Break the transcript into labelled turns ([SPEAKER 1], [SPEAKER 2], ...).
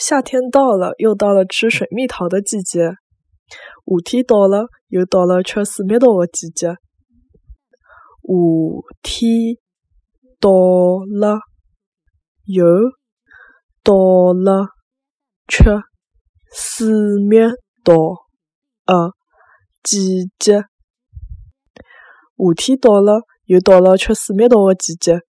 [SPEAKER 1] 夏天到了，又到了吃水蜜桃的季节。夏天到了，又到了吃水蜜桃的季节。夏天到了，又到了吃水蜜桃的季节。夏天到了，又到了吃水蜜桃的季节。